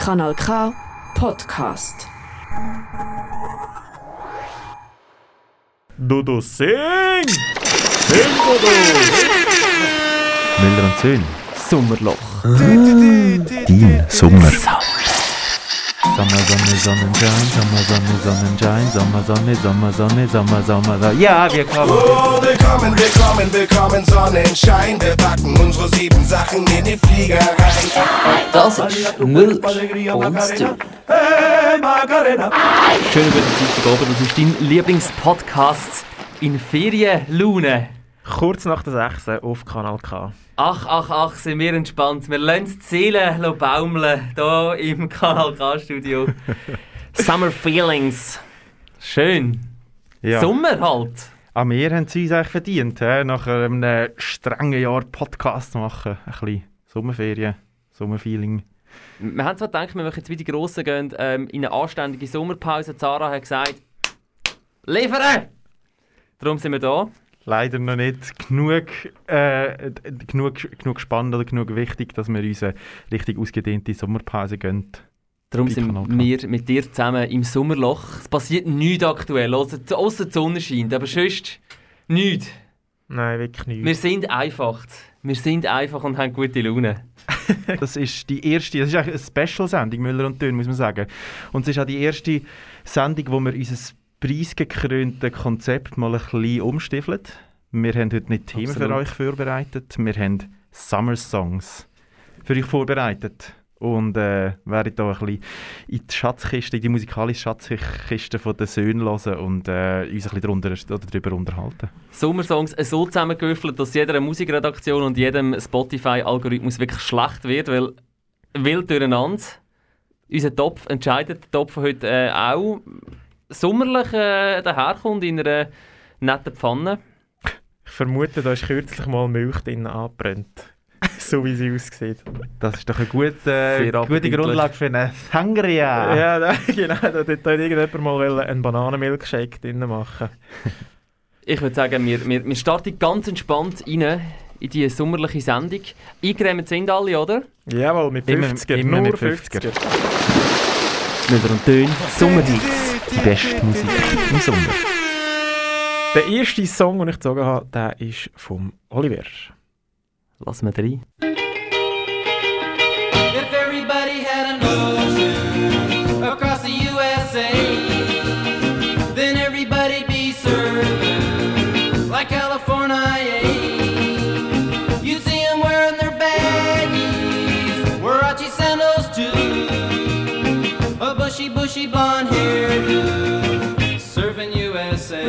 Kanal K Podcast. Dodo, sing! Sing, Dodo! Müller und Söhn. Sommerloch. Dein Sommer. Sommer, Sonne, Sonnenschein, Sommer, Sonne, Sonnenschein, Sommer, Sonne, Sommer, Sonne, Sommer, Sommer, Sonne. Ja, wir kommen. Oh, willkommen, willkommen, willkommen, Sonnenschein. Wir packen unsere sieben Sachen in die Flieger rein. Das ist Müller und Söhn. Schönen guten Dienstagabend, das ist dein Lieblingspodcast in Ferienlaune. Kurz nach der 6 auf Kanal K. Ach, ach, ach, sind wir entspannt. Wir lassen die Seele baumeln, hier im Kanal K-Studio. Summer Feelings. Schön. Ja. Sommer halt. An mir haben sie es eigentlich verdient, he? nach einem strengen Jahr Podcast machen. Ein bisschen Sommerferien, Sommerfeeling. Wir haben zwar gedacht, wir möchten jetzt wie die Grossen gehen, ähm, in eine anständige Sommerpause. Zara hat gesagt, liefern! Darum sind wir da. Leider noch nicht genug, äh, genug, genug spannend oder genug wichtig, dass wir uns eine richtig ausgedehnte Sommerpause gönnen. Darum sind wir mit dir zusammen im Sommerloch. Es passiert nichts aktuell, ausser die Sonne scheint, aber sonst nichts. Nein, wirklich nicht. Wir sind einfach. Wir sind einfach und haben gute Laune. Das ist die erste, das ist eigentlich eine Special-Sendung, Müller und Dünn, muss man sagen. Und es ist auch die erste Sendung, wo wir unser preisgekrönte Konzept mal ein bisschen umstiefeln. Wir haben heute nicht Themen für Absolut. euch vorbereitet, wir haben Summer Songs für euch vorbereitet. Und äh, werden da ein bisschen in die Schatzkiste, in die musikalische Schatzkiste von den Söhnen hören und äh, uns ein bisschen darunter, oder darüber unterhalten. Sommersongs so zusammengewürfelt, dass jeder Musikredaktion und jedem Spotify-Algorithmus wirklich schlecht wird, weil wild durcheinander. Unser Topf entscheidet, der Topf heute äh, auch sommerlich äh, daherkommt in einer netten Pfanne. Ich vermute, da ist kürzlich mal Milch drin angebrannt. so wie sie aussieht. Das ist doch eine gute, Sehr gute. Grundlage für eine Sangria. Ja, da, genau. Da hat irgendjemand mal einen Bananenmilkshake drin machen. Ich würde sagen, wir, wir, wir starten ganz entspannt rein in die sommerliche Sendung. Eingeräumt sind alle, oder? Jawohl, mit Immer- 50er. immer nur mit 50er. 50er. Müller und Töne, Sommerhits. Die beste Musik im Sommer. Der erste Song, den ich gezogen habe, der ist vom Oliver. Lass mal rein.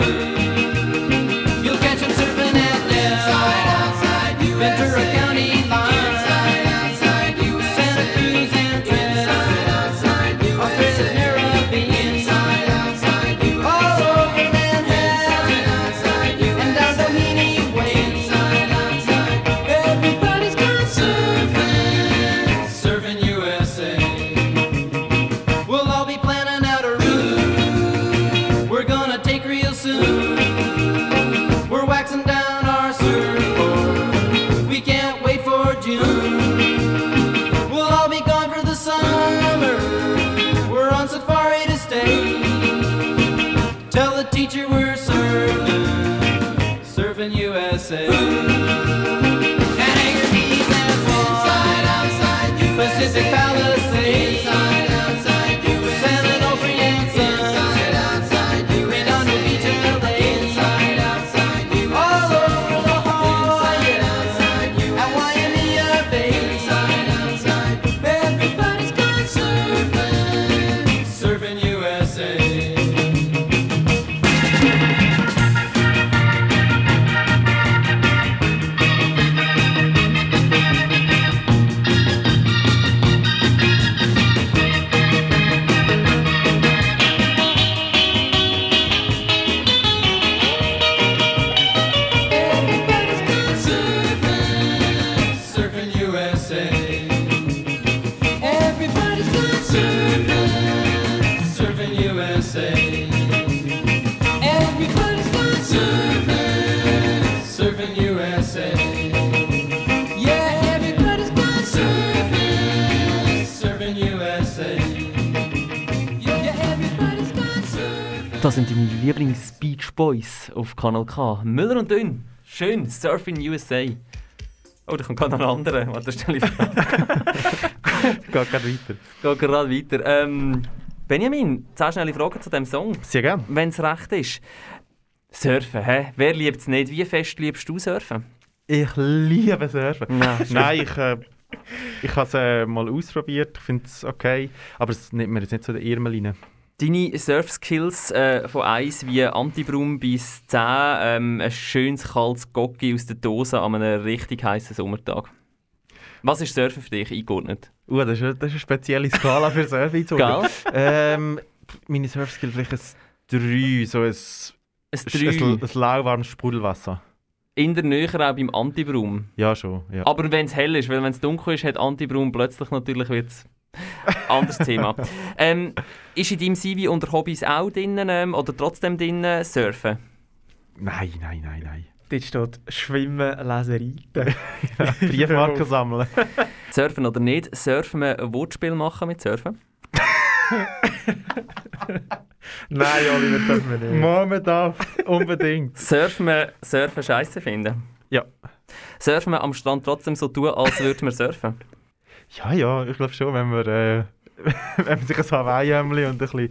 USA. Das sind deine Lieblings-Beach Boys auf Kanal K. Müller und Dünn. Schön. Surfing USA. Oh, da kommt gerade noch ein anderer. Warte, stelle ich Frage. Geht gerade weiter. Geht gerade weiter. Ähm, Benjamin, zehn schnelle Fragen zu diesem Song. Sehr gerne. Wenn es recht ist. Surfen, hä? Wer liebt es nicht? Wie fest liebst du Surfen? Ich liebe Surfen. Nein, Nein, ich, äh, ich habe es äh, mal ausprobiert. Ich finde es okay. Aber es nimmt mir jetzt nicht so den Ärmel rein. Deine Surf-Skills äh, von 1 wie Antibrum bis 10, ähm, ein schönes kaltes Gocki aus der Dose an einem richtig heißen Sommertag. Was ist Surfen für dich eingeordnet? Uh, das, ist, das ist eine spezielle Skala für Surfen. Gell? ähm, meine Surfskills vielleicht ein 3, so ein, Ein ein, 3. ein lauwarmes Sprudelwasser. In der Nähe auch beim Antibrum. Ja, schon. Ja. Aber wenn es hell ist, weil wenn es dunkel ist, hat Antibrum plötzlich natürlich wird's anderes Thema. Ähm, ist in deinem CV unter Hobbys auch drin ähm, oder trotzdem drin Surfen? Nein, nein, nein, nein. Dort steht Schwimmen, Lesen, Reiten. Briefmarken sammeln. Surfen oder nicht? Surfen wir ein Wortspiel machen mit Surfen? Nein, Oliver, dürfen wir nicht. Moment auf, unbedingt. Surfen wir Surfen scheiße finden? Ja. Surfen wir am Strand trotzdem so tun, als würden wir surfen? Ja, ja, ich glaube schon, wenn man, äh, wenn man sich ein Hawaii-Hemdli und ein bisschen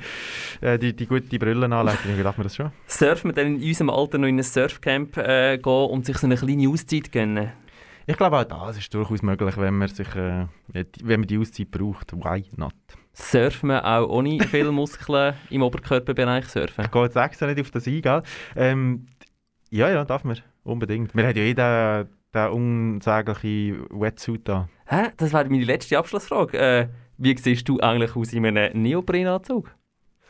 äh, die, die gute Brille anlegt, dann darf man das schon. Surfen wir dann in unserem Alter noch in ein Surfcamp äh, gehen und sich so eine kleine Auszeit gönnen? Ich glaube auch das ist durchaus möglich, wenn man, sich, äh, wenn man die Auszeit braucht. Why not? Surfen wir auch ohne viele Muskeln im Oberkörperbereich surfen? Ich gehe jetzt extra nicht auf das ein, gell? Ähm, ja, ja, darf man. Unbedingt. Wir haben ja eh den, den unsägliche Wetsuit da. Hä? Das wäre meine letzte Abschlussfrage. Äh, wie siehst du eigentlich aus in einem Neoprenanzug?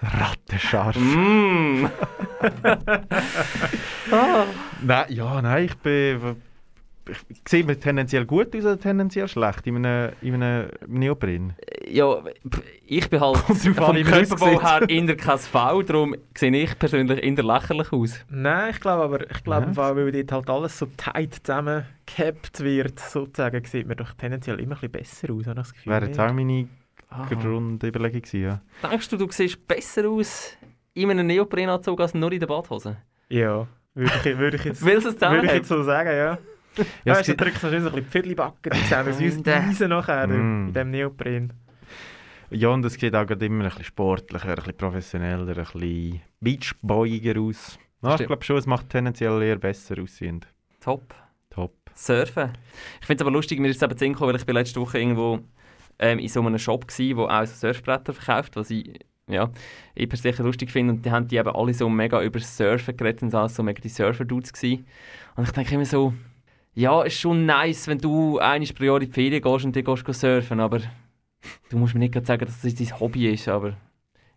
Rattenscharf. Mm. Nein, ja, nein, ich bin... Ich, sehe mir tendenziell gut aus oder tendenziell schlecht in einem, in einem Neopren? Ja, ich bin halt vom man Körperbau her eher kein V, darum sehe ich persönlich eher lächerlich aus. Nein, ich glaube aber, ich glaube, Ja. weil dort halt alles so tight zusammengehabt wird, sozusagen, sieht man doch tendenziell immer ein bisschen besser aus, habe ich das Gefühl. Wäre jetzt auch meine Ah. Grundüberlegung gewesen, ja. Denkst du, du siehst besser aus in einem Neoprenanzug als nur in der Badhose? Ja, würde ich, würde ich jetzt, würde ich jetzt so sagen, ja. Ja, weißt, du sieht- drückst du schön so ein bisschen die Pfidli-Backen zusammen, Freunde. Eisen nachher Mm. in diesem Neopren. ja, und es sieht auch gerade immer ein bisschen sportlicher, ein bisschen professioneller, ein bisschen beachboyiger aus. Ja, ich glaube schon, es macht tendenziell eher besser aussehend. Top. Top. Surfen. Ich finde es aber lustig, mir ist es eben zu weil ich bin letzte Woche irgendwo ähm, in so einem Shop war, wo auch so Surfbretter verkauft, was ich ja, ich persönlich lustig finde. Und die haben die eben alle so mega über Surfen geredet und so, so mega die Surfer-Dudes gewesen. Und ich denke immer so, ja, ist schon nice, wenn du einmal pro Jahr in die Ferien gehst und dann gehst du surfen, aber du musst mir nicht gerade sagen, dass das dein Hobby ist, aber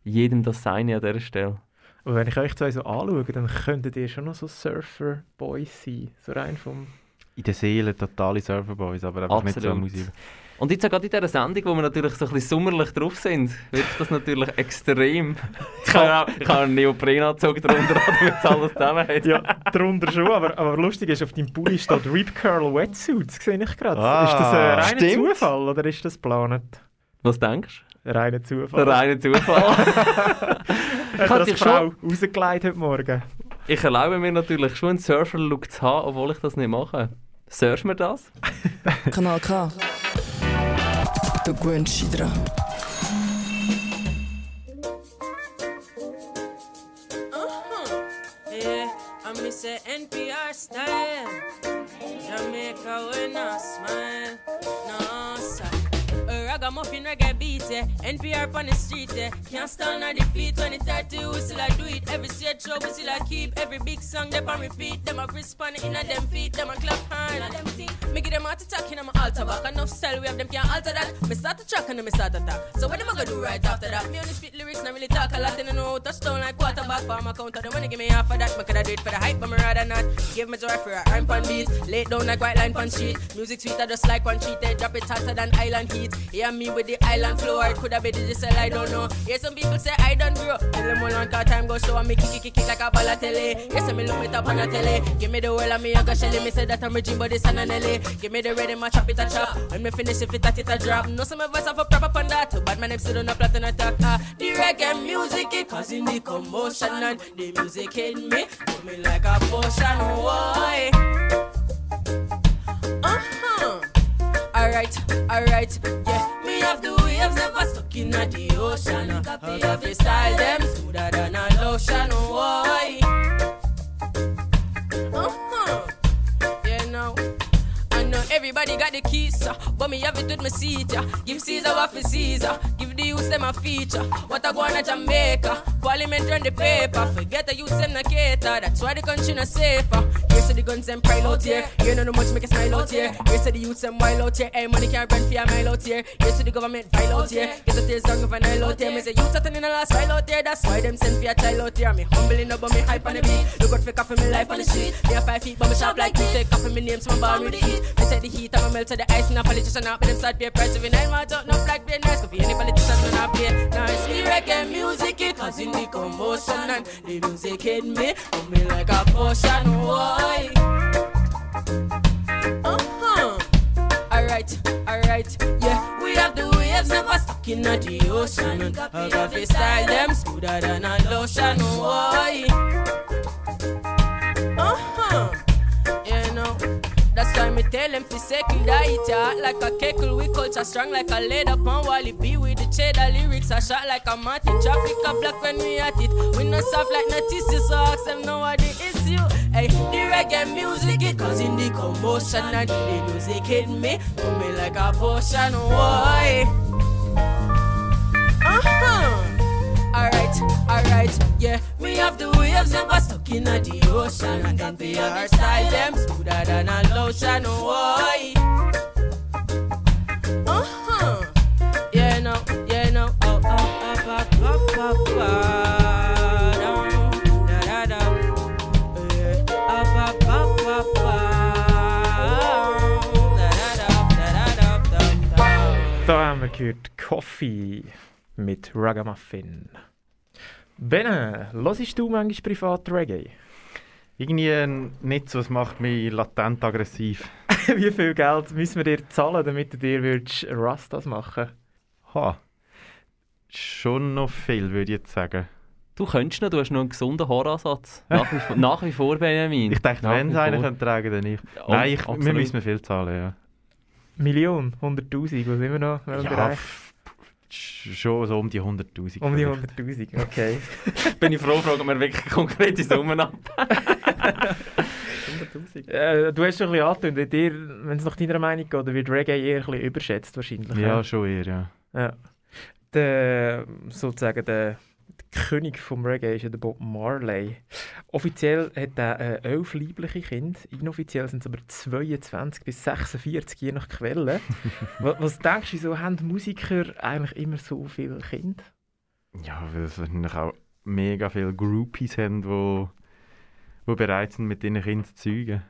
jedem das seine an dieser Stelle. Und wenn ich euch zwei so anschaue, dann könntet ihr schon noch so Surfer-Boys sein. So rein vom... In der Seele totale Surferboys, aber einfach nicht so Absolut. Musik. Und jetzt auch gerade in dieser Sendung, wo wir natürlich so ein bisschen sommerlich drauf sind, wird das natürlich extrem. Ich habe auch, ich habe einen Neoprenanzug drunter, damit es alles zusammenhält. Ja, darunter schon, aber, aber lustig ist, auf deinem Pulli steht Rip Curl Wetsuits, sehe ich gerade. Ah, ist das ein reiner stimmt. Zufall oder ist das geplant? Was denkst Ein reiner du? Zufall. Der reine Zufall. Hat kann das dich Frau rausgelegt heute Morgen? ich erlaube mir natürlich schon einen Surfer-Look zu haben, obwohl ich das nicht mache. Surfen wir das? Kanal K. The Gwen Shidra. Uh-huh. I'm NPR style. Jamaica when I smile. No ragamuffin reggae beat, yeah. NPR on the street, yeah. Can't stand or defeat when it's 30, eh, we still I do it. Every stage show, we still I keep. Every big song, they on repeat. Them a respond in a them feet, them a clap hand. Me give them heart attack in my altar back. Enough style, we have them can't alter that. Me start to track and then me start attack. So what am I gonna do right after that? Me only spit lyrics, not really talk a lot. And I know touchdown like quarterback. For my counter, the money give me half of that. Me coulda do it for the hype, but me rather not. Give me joy for a rhyme pan beat. Lay down like white line pan street. Music sweeter just like one cheat. They drop it hotter than island heat. Yeah, me with the island flow. It coulda be digital, I don't know. Yeah, some people say I don't grow. Tell them all on car time go show and me kick kick kick like a ball of telly. Yes, me look me top on a telly. Give me the world and me a go shelly. Me say that I'm dream, but it's an LA. Give me the rhythm, I chop it a chop. When me finish, if it a it a drop. No some of voice have a proper on that. Too bad my name still on a platinum attack. Ah, the reggae music it causing the commotion and the music hit me, put me like a potion. Why? Uh huh. Alright, alright, yeah. Have the waves never stuck in the ocean. I have the style them smoother than a lotion. Why? Everybody got the keys, uh, but me have it with my seat. Yeah. Give Caesar what for Caesar, give the youth them a feature. What I go on a Jamaica, Parliament run the paper. Forget the youth them not cater, that's why the country not safer. Here's to the guns and pride out here. You know no much make a smile out here. Here's to the youths them wild out here. Hey, money can't run for a mile out here. Here's to the government file out here. Get the tears down of an aisle out here. Me say youths are in the last file out here. That's why them send for a child out here. Me humbling up, but me hype on the beat. Look out for coffee, me life on the street. Me a five feet, but me sharp like teeth. Take off me name, so I'm with the heat. Me take the heat, I'm a melt to the ice, and a politician out. But them pay price. If you nine months out, no black beer nice. Coffee, any politician, when I play. Now it's the reggae music, it causing the commotion. And the music hit me, put me like a potion. Why? Uh-huh. Alright, alright, yeah. We have the waves never stuck in the ocean. And I got the style them smoother than a lotion. Why? You know. Why me tell them fi second it yeah. Like a keckle, we culture strong like a leather pan Wally B with the cheddar lyrics I shot like a Martin Traffic a black when we at it We not soft like notices so ask them know what the issue Hey, the reggae music it causing the commotion And the music hit me, put me like a potion Why? Uh-huh Alright, alright, yeah. Me have the waves never stuck in the ocean. And then the other side, them smoother than a lotion. Why? Uh huh. Yeah, no, yeah, no. Oh, oh, oh, oh, oh, oh, oh. Down, da, da, da. Yeah. Oh, oh, oh, oh, oh. Da, da, da, da, da, da, da, da. Da haben wir gehört Coffee mit Ragamuffin. Benne, hörst du manchmal privat Reggae? Irgendwie äh, nicht so, es macht mich latent aggressiv. Wie viel Geld müssen wir dir zahlen, damit du dir würdest Rastas machen Ha. Schon noch viel, würde ich jetzt sagen. Du könntest noch, du hast noch einen gesunden Haaransatz. Nach wie, vor- nach wie vor, Benjamin. Ich dachte, Nach wenn es einer könnte tragen, dann ich. Ja, Nein, ich, wir müssen viel zahlen, ja. Million, 100'000, was sind wir noch? Ja, Bereich? Schon so um die 100'000. Um die vielleicht. 100'000, okay. Bin ich froh, fragen wir wirklich konkrete Summen ab. 100'000. Äh, du hast schon ein bisschen angetönt, dir, wenn es nach deiner Meinung geht, dann wird Reggae eher ein bisschen überschätzt wahrscheinlich. Ja, schon eher, ja. Ja. Der, sozusagen der König vom Reggae ist ja der Bob Marley. Offiziell hat er äh, elf liebliche Kinder, inoffiziell sind es aber 22 bis 46, je nach Quelle. was, was denkst du, wieso haben Musiker eigentlich immer so viele Kinder? Ja, weil es wahrscheinlich auch mega viele Groupies haben, die wo bereit sind, mit ihren Kindern zu zeugen.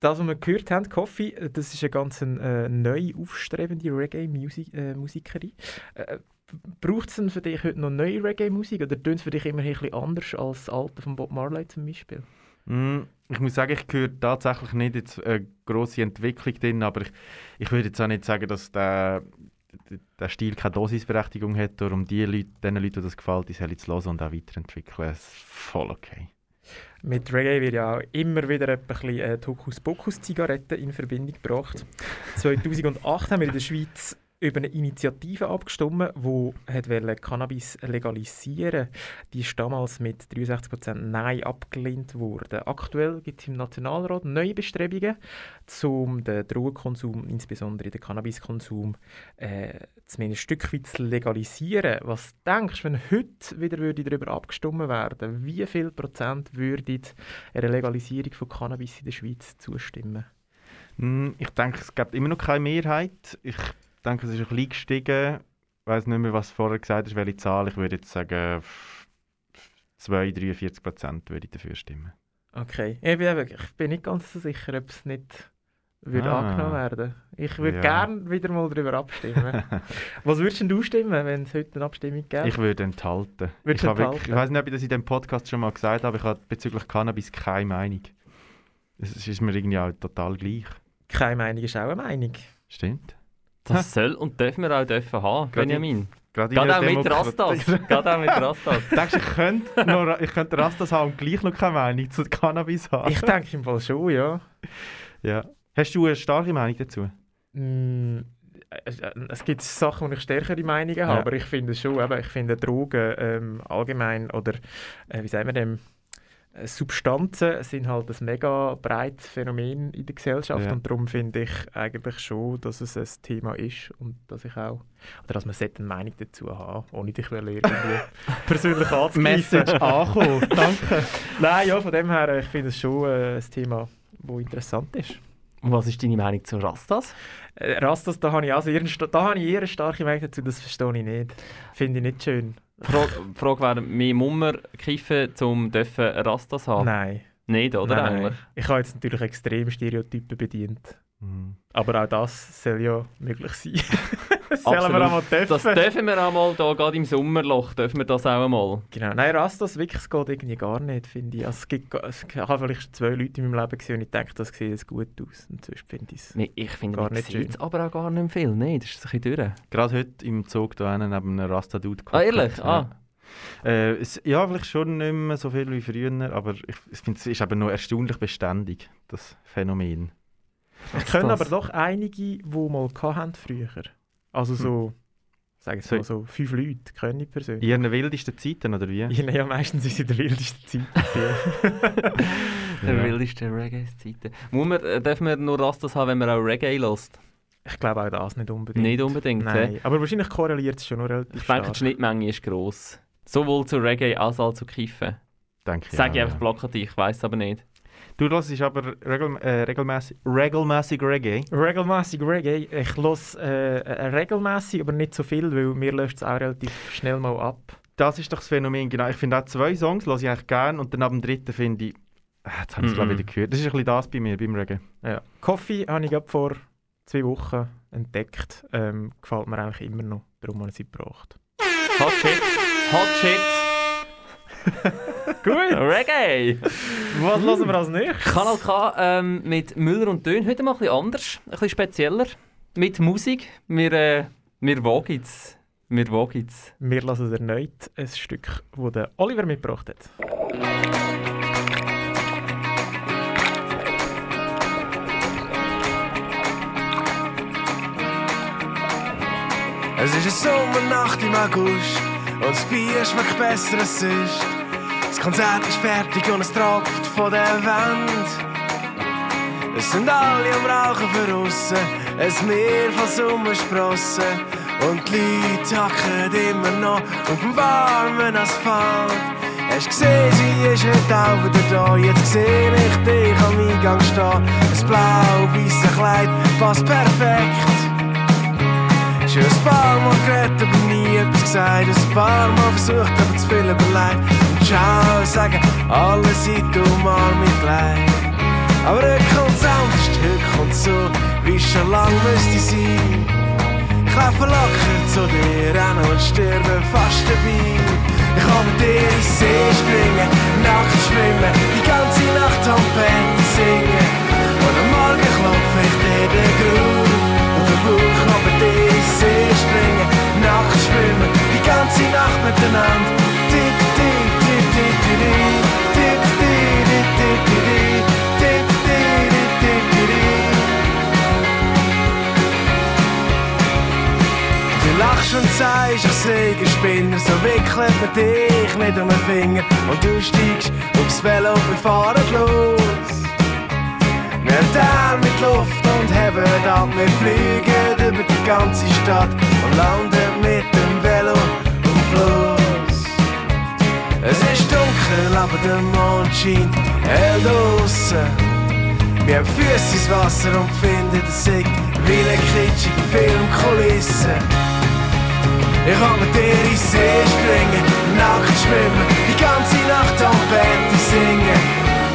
Das, was wir gehört haben, Coffee, das ist eine ganz äh, neu aufstrebende Reggae-Musikerin. Äh, Braucht es denn für dich heute noch neue Reggae-Musik oder tönt es für dich immer ein bisschen anders als das alte von Bob Marley zum Beispiel? Mm, ich muss sagen, ich höre tatsächlich nicht jetzt eine grosse Entwicklung drin, aber ich, ich würde jetzt auch nicht sagen, dass der, der Stil keine Dosisberechtigung hat. Darum die Leute, den Leuten, die das gefällt, die sollen es hören und auch weiterentwickeln. Es ist voll okay. Mit Reggae wird ja auch immer wieder ein bisschen äh, Hokuspokus-Zigaretten in Verbindung gebracht. 2008 haben wir in der Schweiz über eine Initiative abgestimmt, die Cannabis legalisieren Die ist damals mit 63% Nein abgelehnt worden. Aktuell gibt es im Nationalrat neue Bestrebungen, um den Drogenkonsum, insbesondere den Cannabiskonsum, äh, zumindest ein Stück weit zu legalisieren. Was denkst du, wenn heute wieder würde darüber abgestimmt werden, wie viel Prozent würden einer Legalisierung von Cannabis in der Schweiz zustimmen? Mm, Ich denke, es gibt immer noch keine Mehrheit. Ich denke, es ist ein bisschen gestiegen. Ich weiß nicht mehr, was du vorher gesagt hast, welche Zahl. Ich würde jetzt sagen, f- f- 2, 43 Prozent würde ich dafür stimmen. Okay, ich bin, eben- ich bin nicht ganz so sicher, ob es nicht würde Ah. angenommen werden. Ich würde Ja. gerne wieder mal darüber abstimmen. Was würdest denn du stimmen, wenn es heute eine Abstimmung gäbe? Ich würde enthalten. Würdest ich, enthalten? wirklich, ich weiß nicht, ob ich das in diesem Podcast schon mal gesagt habe, ich habe bezüglich Cannabis keine Meinung. Es ist mir irgendwie auch total gleich. keine Meinung ist auch eine Meinung. Stimmt. Das soll und dürfen wir auch dürfen haben, Gerade Benjamin. Gerade Gerade auch mit Rastas. Gerade auch mit Rastas. Denkst du, ich könnte, noch, ich könnte Rastas haben und gleich noch keine Meinung zu Cannabis haben? Ich denke im Fall schon, ja. Ja. Hast du eine starke Meinung dazu? Mm, es- äh, Es gibt Sachen, wo ich stärkere Meinungen habe, Ja. aber ich finde schon, eben, ich finde Drogen ähm, allgemein oder äh, wie sagen wir dem, Substanzen sind halt ein mega breites Phänomen in der Gesellschaft Ja. und darum finde ich eigentlich schon, dass es ein Thema ist und dass ich auch, oder dass man eine Meinung dazu haben, ohne dich irgendwie persönlich anzugreifen. Message angekommen. Danke. Nein, ja, von dem her, äh, ich finde es schon äh, ein Thema, das interessant ist. Und was ist deine Meinung zu Rastas? Äh, Rastas, da habe ich, also da habe ich eher eine starke Meinung dazu, das verstehe ich nicht. Finde ich nicht schön. Die Frage, Frage wäre, mehr Mummer kiffen, um Rastas haben? Nein. Nicht, oder nein, eigentlich? nein. Ich habe jetzt natürlich extrem Stereotypen bedient. Mhm. Aber auch das soll ja möglich sein. das sollen wir Absolut. einmal dürfen. Das dürfen wir einmal, da gerade im Sommerloch, dürfen wir das auch einmal. Genau. Nein, Rastas, wirklich, es geht irgendwie gar nicht, finde ich. Also, es gibt, es, ich habe vielleicht zwei Leute in meinem Leben gesehen und ich denke, das sieht jetzt gut aus. Und sonst finde ich es... Nee, ich finde, Gar nicht sieht schön. aber auch gar nicht viel. Nee, das ist ein bisschen durch. Gerade heute im Zug da neben einem Rasta-Dude Ah, ehrlich? Ja. Ah. Äh, es, ja, vielleicht schon nicht mehr so viel wie früher, aber ich, ich finde, es ist eben noch erstaunlich beständig, das Phänomen. Kenne das? aber doch einige, die mal hatten früher. Also so, sagen wir So- mal so, fünf Leute, kenne ich In persönlich. ihren wildesten Zeiten, oder wie? Ja, ja, meistens ist es in der wildesten Zeit. gewesen. Der Ja. wildeste Reggae-Zeiten. Muss man, äh, darf man nur Rastas haben, wenn man auch Reggae lässt? ich glaube auch das nicht unbedingt. Nicht unbedingt. Nein, aber wahrscheinlich korreliert es schon noch relativ Ich denke, die. Schnittmenge ist gross. Sowohl zu Reggae als auch zu Kiffen. Denke ich. Sage ich einfach ja. plakativ, ich weiß aber nicht. Du hörst aber regel, äh, regelmäßig, regelmäßig Reggae. Regelmäßig Reggae. Ich höre äh, äh, regelmäßig, aber nicht so viel, weil mir löst es auch relativ schnell mal ab. Das ist doch das Phänomen, genau. Ich finde auch zwei Songs höre ich eigentlich gerne und dann ab dem dritten finde ich, ah, jetzt habe ich es glaube ich Mhm. wieder gehört. Das ist ein bisschen das bei mir, beim Reggae. Ja. Coffee habe ich vor zwei Wochen entdeckt. Ähm, gefällt mir eigentlich immer noch. Darum habe ich sie gebracht. Hot Shit. Hot Shit. Gut. Reggae. Was hören wir als nächstes? Kanal K ähm, mit Müller und Dön. Heute mal ein bisschen anders, ein bisschen spezieller. Mit Musik. Wir, äh, wir wagen es. Wir wagen es. Wir lassen erneut ein Stück, das der Oliver mitgebracht hat. Es ist eine Sommernacht im August und das Bier schmeckt besser als sonst. Das Konzert ist fertig und es tropft von der Wand. Es sind alle am Rauchen verrissen, ein Meer von Sommersprossen. Und die Leute hacken immer noch auf dem warmen Asphalt. Hast gesehen, sie ist heute auch wieder da. Jetzt sehe ich dich am Eingang stehen. Das blau-weiße Kleid passt perfekt. Schon ein paar Mal geredet, aber nie etwas gesagt. Ein paar Mal versucht, aber zu viel überlegt. Und ciao sagen, alle sind um mit Leid. Aber heute kommt's anders, heute kommt's so, wie schon lang müsste sein. Ich laufe locker zu dir an und sterbe fast dabei. Ich kann mit dir in See springen, nackt schwimmen, die ganze Nacht am Bett singen. Und am Morgen klopfe ich dir den Grund auf den Bauch, mit dir springen, nackt schwimmen, die ganze Nacht miteinander. Tick, tick, tick, tick, tick, tick, tick, tick, tick, tick. Du lachst und sagst, ich sehe Spinner, so wickelt man dich nicht um den Finger und du steigst aufs Velo und fahren los. Wir teilen mit Luft und heben ab, wir fliegen über die ganze Stadt und landen mit dem Velo dem Fluss. Es ist dunkel, aber der Mond scheint hell draussen. Wir haben Füße ins Wasser und finden den Sieg wie eine kitschige Filmkulisse. Ich kann mit dir in See springen, nackt schwimmen, die ganze Nacht am Bett singen.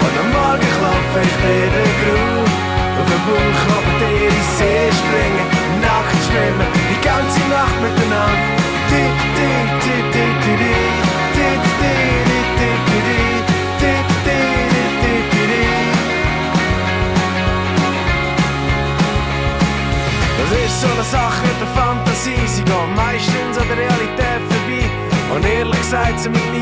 Und am Morgen klopfe ich dir den Grund auf den Bauch, kann mit dir in See springen, Filme die ganze Nacht miteinander. Das ist so eine Sache der Fantasie, sie geht meistens an der Realität vorbei. Und ehrlich gesagt, sie mir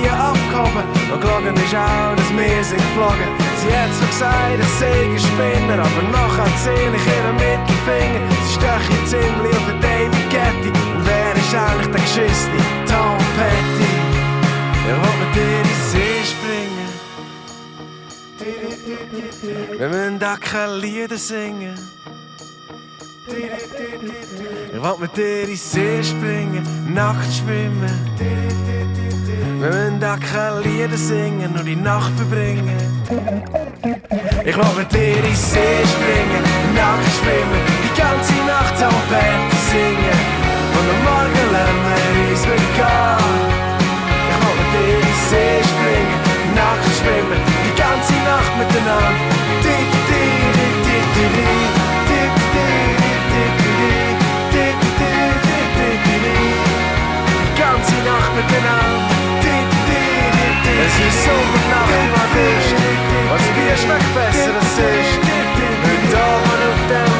abgehoben. Und gelogen ist auch, dass wir sind geflogen. Sie hat zwar gesagt, es sei ein Spinner, aber nachher sehe ich ihren Mittelfinger. Sie stechen ziemlich auf den David Getty. Und wer ist eigentlich der geschissene Tom Petty? Er will mit dir in die See springen. Wir müssen da keine Lieder singen. Ich will mit dir in die See springen, nackt schwimmen. Wir müssen da keine Lieder singen, nur die Nacht verbringen. Ich will mit dir in die See springen, nackt schwimmen, die ganze Nacht am Bett singen. Und am Morgen lernen wir uns wieder gehen. Ich will mit dir in die See springen, nackt schwimmen, die ganze Nacht miteinander. Di, di, di, di. Di, di, Nacht miteinander. Di, di, di, di. Es ist Sommernacht das Bier schmeckt besser als sonst. Heute Abend auf dem.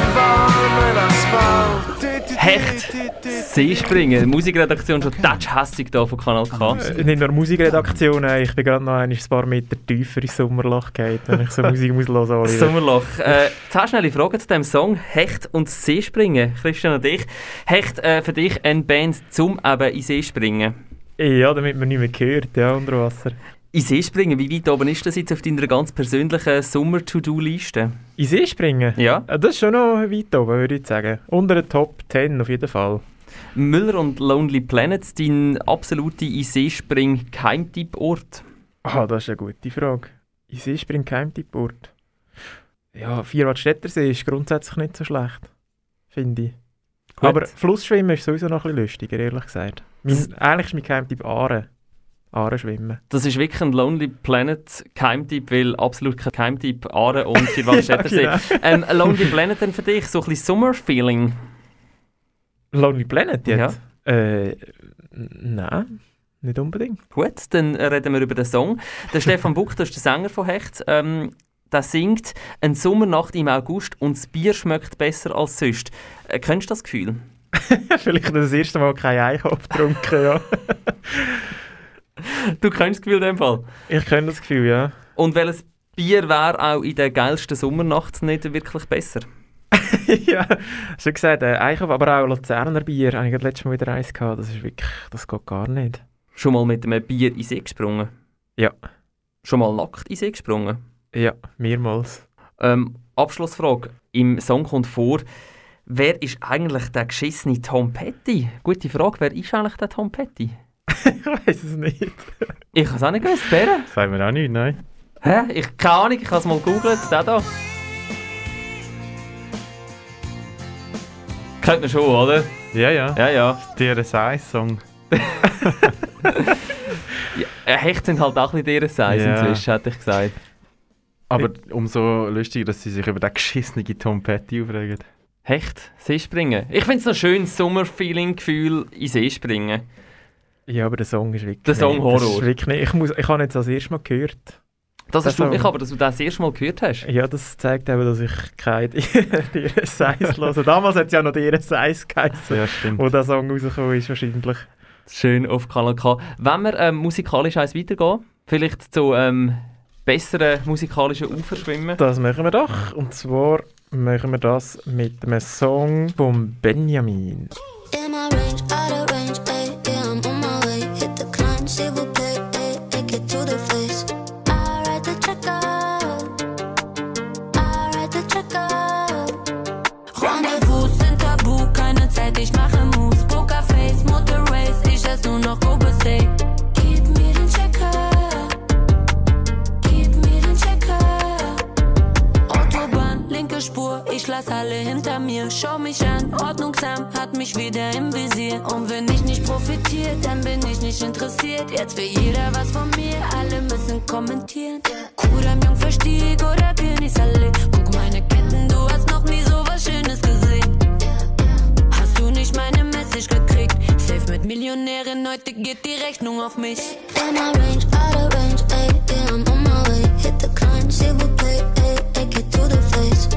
Hecht, Seespringen, Musikredaktion schon tatschhässig hier von Kanal K. Äh, Nicht nur Musikredaktionen, ich bin gerade noch ein paar Meter tiefer ins Sommerloch gefallen, wenn ich so Musik muss. Sommerloch. Äh, zwei schnelle Fragen zu diesem Song. Hecht und Seespringen. Christian und ich. Hecht äh, für dich eine Band zum eben in See springen. Ja, damit man nicht mehr hört, ja, unter Wasser. In See springen, wie weit oben ist das jetzt auf deiner ganz persönlichen Sommer-To-Do-Liste? In See springen? Ja. Ah, Das ist schon noch weit oben, würde ich sagen. Unter den Top 10 auf jeden Fall. Müller und Lonely Planet, dein absolute in See spring Keimtipport. Ah, das ist eine gute Frage. In See springen Keimtipport. Ja, Vierwaldstättersee ist grundsätzlich nicht so schlecht, finde ich. Gut. Aber Flussschwimmen ist sowieso noch ein bisschen lustiger, ehrlich gesagt. Mein, eigentlich ist mein Geheimtipp Aare. Aare schwimmen. Das ist wirklich ein Lonely Planet Keimtipp, weil absolut kein Keimtipp Aare und Vierwaldstättersee. Ja, ähm, Lonely Planet dann für dich, so ein bisschen Summer-Feeling. Lonely Planet jetzt? Äh, n- nein, nicht unbedingt. Gut, dann reden wir über den Song. Der Stefan Buch, das ist der Sänger von Hecht, ähm, der singt «Eine Sommernacht im August und das Bier schmeckt besser als sonst». Äh, kennst du das Gefühl? Vielleicht das erste Mal kein Einkopf getrunken, ja. Du kennst das Gefühl in dem Fall. Ich kenne das Gefühl, ja. Und welches Bier wäre auch in der geilsten Sommernacht nicht wirklich besser? ja, schon gesagt, äh, Einkopf, aber auch Luzerner Bier. Habe ich gerade letztes Mal wieder eins gehabt. Das ist wirklich, das geht gar nicht. Schon mal mit einem Bier in See gesprungen? Ja. Schon mal nackt in See gesprungen? Ja, mehrmals. Ähm, Abschlussfrage. Im Song kommt vor, wer ist eigentlich der geschissene Tom Petty? Gute Frage, wer ist eigentlich der Tom Petty? ich weiß es nicht. Ich habe es auch nicht gewusst, Bären. Das sagen wir auch nicht, nein. Hä? Ich keine Ahnung, ich habe es mal gegoogelt. Der da. Kennt man schon, oder? Ja, ja. Ja, ja. Der Size-Song. ja äh, Hecht sind halt auch ein bisschen deren Size Ja. inzwischen, hätte ich gesagt. Aber umso lustiger, dass sie sich über den geschissenen Tom Petty aufregen. Hecht, Seespringen. Ich finde es noch schön, Sommer-Feeling-Gefühl in See springen. Ja, aber der Song ist wirklich Der Song nicht. Das Horror. ist wirklich nicht. Ich, muss, ich habe jetzt das erste Mal gehört. Das erstaunt mich aber, dass du das das erste Mal gehört hast. Ja, das zeigt eben, dass ich kein DRS-Size höre. Damals hat es ja noch DRS-Size geheißen, Ja, stimmt. wo der Song rausgekommen ist wahrscheinlich. Schön auf Kanal K. Wenn wir ähm, musikalisch eins weitergehen, vielleicht zu ähm, besseren musikalischen Ufer schwimmen. Das machen wir doch. Und zwar machen wir das mit einem Song von Benjamin. In Nur noch Steak. Gib mir den Checker. Gib mir den Checker. Autobahn, linke Spur, ich lass alle hinter mir. Schau mich an, ordnungsam, hat mich wieder im Visier. Und wenn ich nicht profitiere, dann bin ich nicht interessiert. Jetzt will jeder was von mir, alle müssen kommentieren. Kudam Jungverstieg oder Königsallee. Guck meine Ketten, Millionärin, heute geht die Rechnung auf mich. In my range, out of range, ayy, yeah, I'm on my way. Hit the climb, s'il vous plaît, ayy, take it to the face.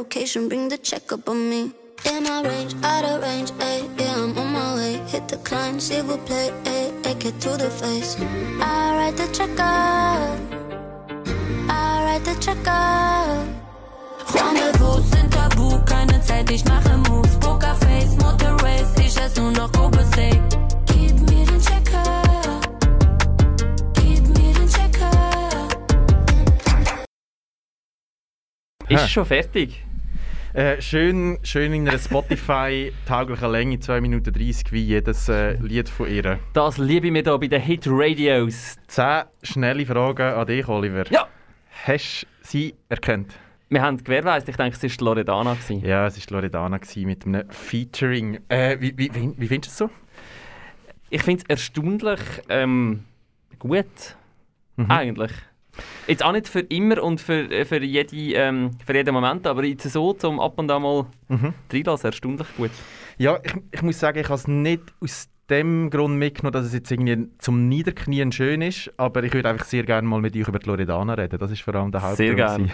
Location, bring the check up on me. In our range, out of range, eh? Yeah, I'm on my way. Hit the climb, s'il vous plaît, eh? eh, Get to the face. I write the check up. I write the check up. Rendezvous sind tabu, keine Zeit, ich mache Moves. Pokerface, Motor Race, ich ess nur noch Kobe Steak. Gib mir den Checker. Gib mir den Checker. Ist schon fertig? Äh, schön, schön in einer Spotify-tauglichen Länge, 2 Minuten 30, wie jedes äh, Lied von ihr. Das liebe ich mir hier bei den Hit Radios. 10 schnelle Fragen an dich, Oliver. Ja. Hast du sie erkannt? Wir haben gewährleistet, ich denke, es war Loredana. Gewesen. Ja, es war Loredana gewesen mit einem Featuring. Äh, wie, wie, wie, wie findest du es so? Ich finde es erstaunlich ähm, gut, Mhm. eigentlich. Jetzt auch nicht für immer und für, für, jede, ähm, für jeden Moment, aber jetzt so zum ab und an mal Mhm. reinlassen, erstaunlich gut. Ja, ich, ich muss sagen, ich habe es nicht aus dem Grund mitgenommen, dass es jetzt irgendwie zum Niederknien schön ist, aber ich würde einfach sehr gerne mal mit euch über die Loredana reden. Das ist vor allem der Sehr Hauptgrund. gern. gewesen.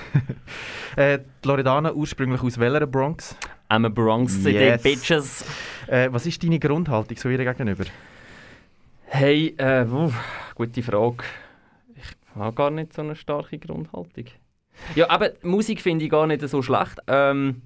äh, die Loredana ursprünglich aus welcher Bronx? I'm a Bronx City, Yes. Bitches. Äh, was ist deine Grundhaltung so ihr gegenüber? Hey, äh, wuh, gute Frage. Habe gar nicht so eine starke Grundhaltung. Ja, aber Musik finde ich gar nicht so schlecht. Ähm,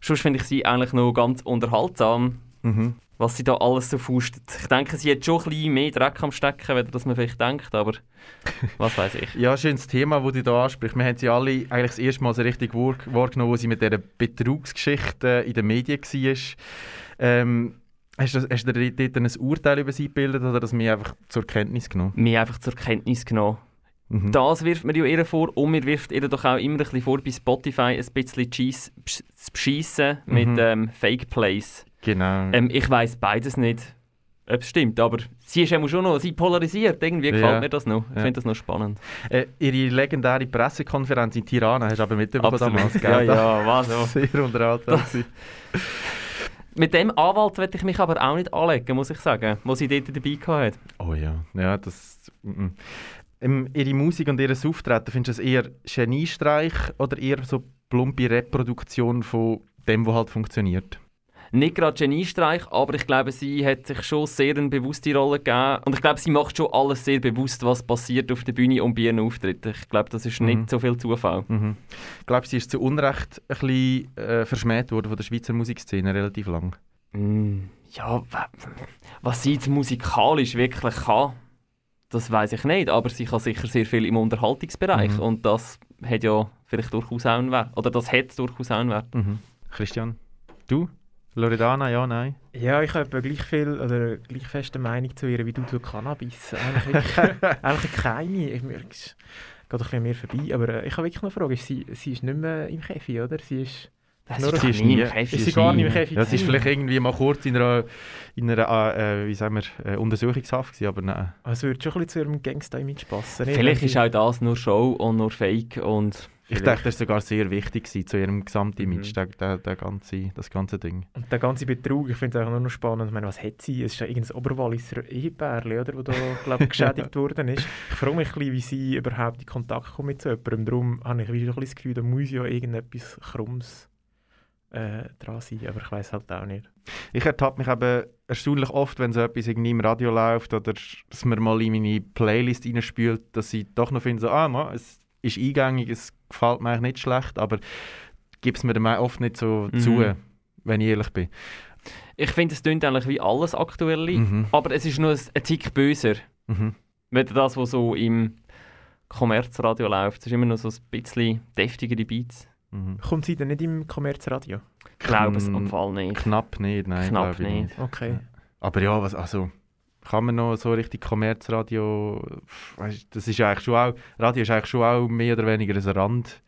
sonst finde ich sie eigentlich noch ganz unterhaltsam, Mhm. was sie da alles so fustet. Ich denke, sie hat schon ein bisschen mehr Dreck am Stecken, als das man vielleicht denkt, aber was weiß ich. Ja, schönes Thema, das du da ansprichst. Wir haben sie alle eigentlich das erste Mal so richtig wahr- wahrgenommen, wo sie mit dieser Betrugsgeschichte in den Medien war. Ähm, hast, du, hast du dir dort ein Urteil über sie gebildet oder das mir einfach zur Kenntnis genommen? Mir einfach zur Kenntnis genommen. Mhm. Das wirft mir ja ihr vor und mir wirft ihr doch auch immer ein bisschen vor, bei Spotify ein bisschen Cheese zu beschissen mit Mhm. ähm, Fake Plays. Genau. Ähm, ich weiß beides nicht, ob es stimmt, aber sie ist schon noch, sie polarisiert, irgendwie gefällt Ja. mir das noch. Ich Ja. finde das noch spannend. Äh, ihre legendäre Pressekonferenz in Tirana hast du aber mitbekommen damals, Ja, gell? ja, was auch. Sehr unterhaltsam. Mit dem Anwalt werde ich mich aber auch nicht anlegen, muss ich sagen, wo sie dort dabei hatte. Oh ja, ja, das... mm. Ähm, ihre Musik und ihr Auftreten, findest du es eher Geniestreich oder eher so plumpe Reproduktion von dem, was halt funktioniert? Nicht gerade Geniestreich, aber ich glaube, sie hat sich schon sehr eine bewusste Rolle gegeben. Und ich glaube, sie macht schon alles sehr bewusst, was passiert auf der Bühne und bei ihren Auftritten. Ich glaube, das ist Mhm. nicht so viel Zufall. Mhm. Ich glaube, sie ist zu Unrecht ein bisschen äh, verschmäht worden von der Schweizer Musikszene relativ lang. Mm, ja, wa- was sie jetzt musikalisch wirklich kann, das weiß ich nicht. Aber sie kann sicher sehr viel im Unterhaltungsbereich. Mhm. Und das hat ja vielleicht durchaus auch einen Wert. Oder das hat durchaus auch einen Wert. Mhm. Christian, du? Loredana, ja, nein? Ja, ich habe gleich viel oder gleich feste Meinung zu ihr wie du zu Cannabis. Eigentlich, wirklich, eigentlich keine. Ich, mir, es geht ein bisschen mehr vorbei. Aber äh, ich habe wirklich noch eine Frage. Sie, sie ist nicht mehr im Käfig, oder? Sie ist... Das ist sie nie im Käfig. Ist sie gar nicht im Käfig Ja, sie ist vielleicht irgendwie mal kurz in einer, in einer äh, wie sagen wir, äh, Untersuchungshaft gewesen, aber nein. Also es würde schon ein bisschen zu ihrem Gangster-Image passen. nicht? Vielleicht ist auch das nur Show und nur Fake. Und Ich denke, das war sogar sehr wichtig gewesen, zu ihrem Gesamtimage, Mhm. der, der, der ganze, das ganze Ding. Und der ganze Betrug, ich finde es auch nur noch spannend. Ich meine, was hat sie? Es ist ja irgendein Oberwalliser Ehepärchen, oder? Das da, glaube ich, geschädigt worden ist. Ich frage mich ein bisschen, wie sie überhaupt in Kontakt kommt mit so jemandem. Darum habe ich ein bisschen das Gefühl, da muss ja irgendetwas Krummes äh, dran sein. Aber ich weiß halt auch nicht. Ich ertappe mich eben erstaunlich oft, wenn so etwas irgendwie im Radio läuft oder dass man mal in meine Playlist reinspült, dass ich doch noch finde, so, ah, man, es ist eingängig, es gefällt mir eigentlich nicht schlecht, aber gibt es mir dann oft nicht so Mhm. zu, wenn ich ehrlich bin. ich finde, es klingt eigentlich wie alles Aktuelle. Mhm. Aber es ist nur ein, ein Tick böser. Mhm. Wenn das, was so im Kommerzradio läuft, es ist immer noch so ein bisschen deftigere Beats. Mhm. Kommt sie denn nicht im Kommerzradio? Ich glaube es am Fall nicht. Knapp nicht, nein. Knapp ich nicht. Okay. Aber ja, was, also kann man noch so richtig Kommerzradio, das ist eigentlich schon auch, Radio ist eigentlich schon auch mehr oder weniger ein Rand,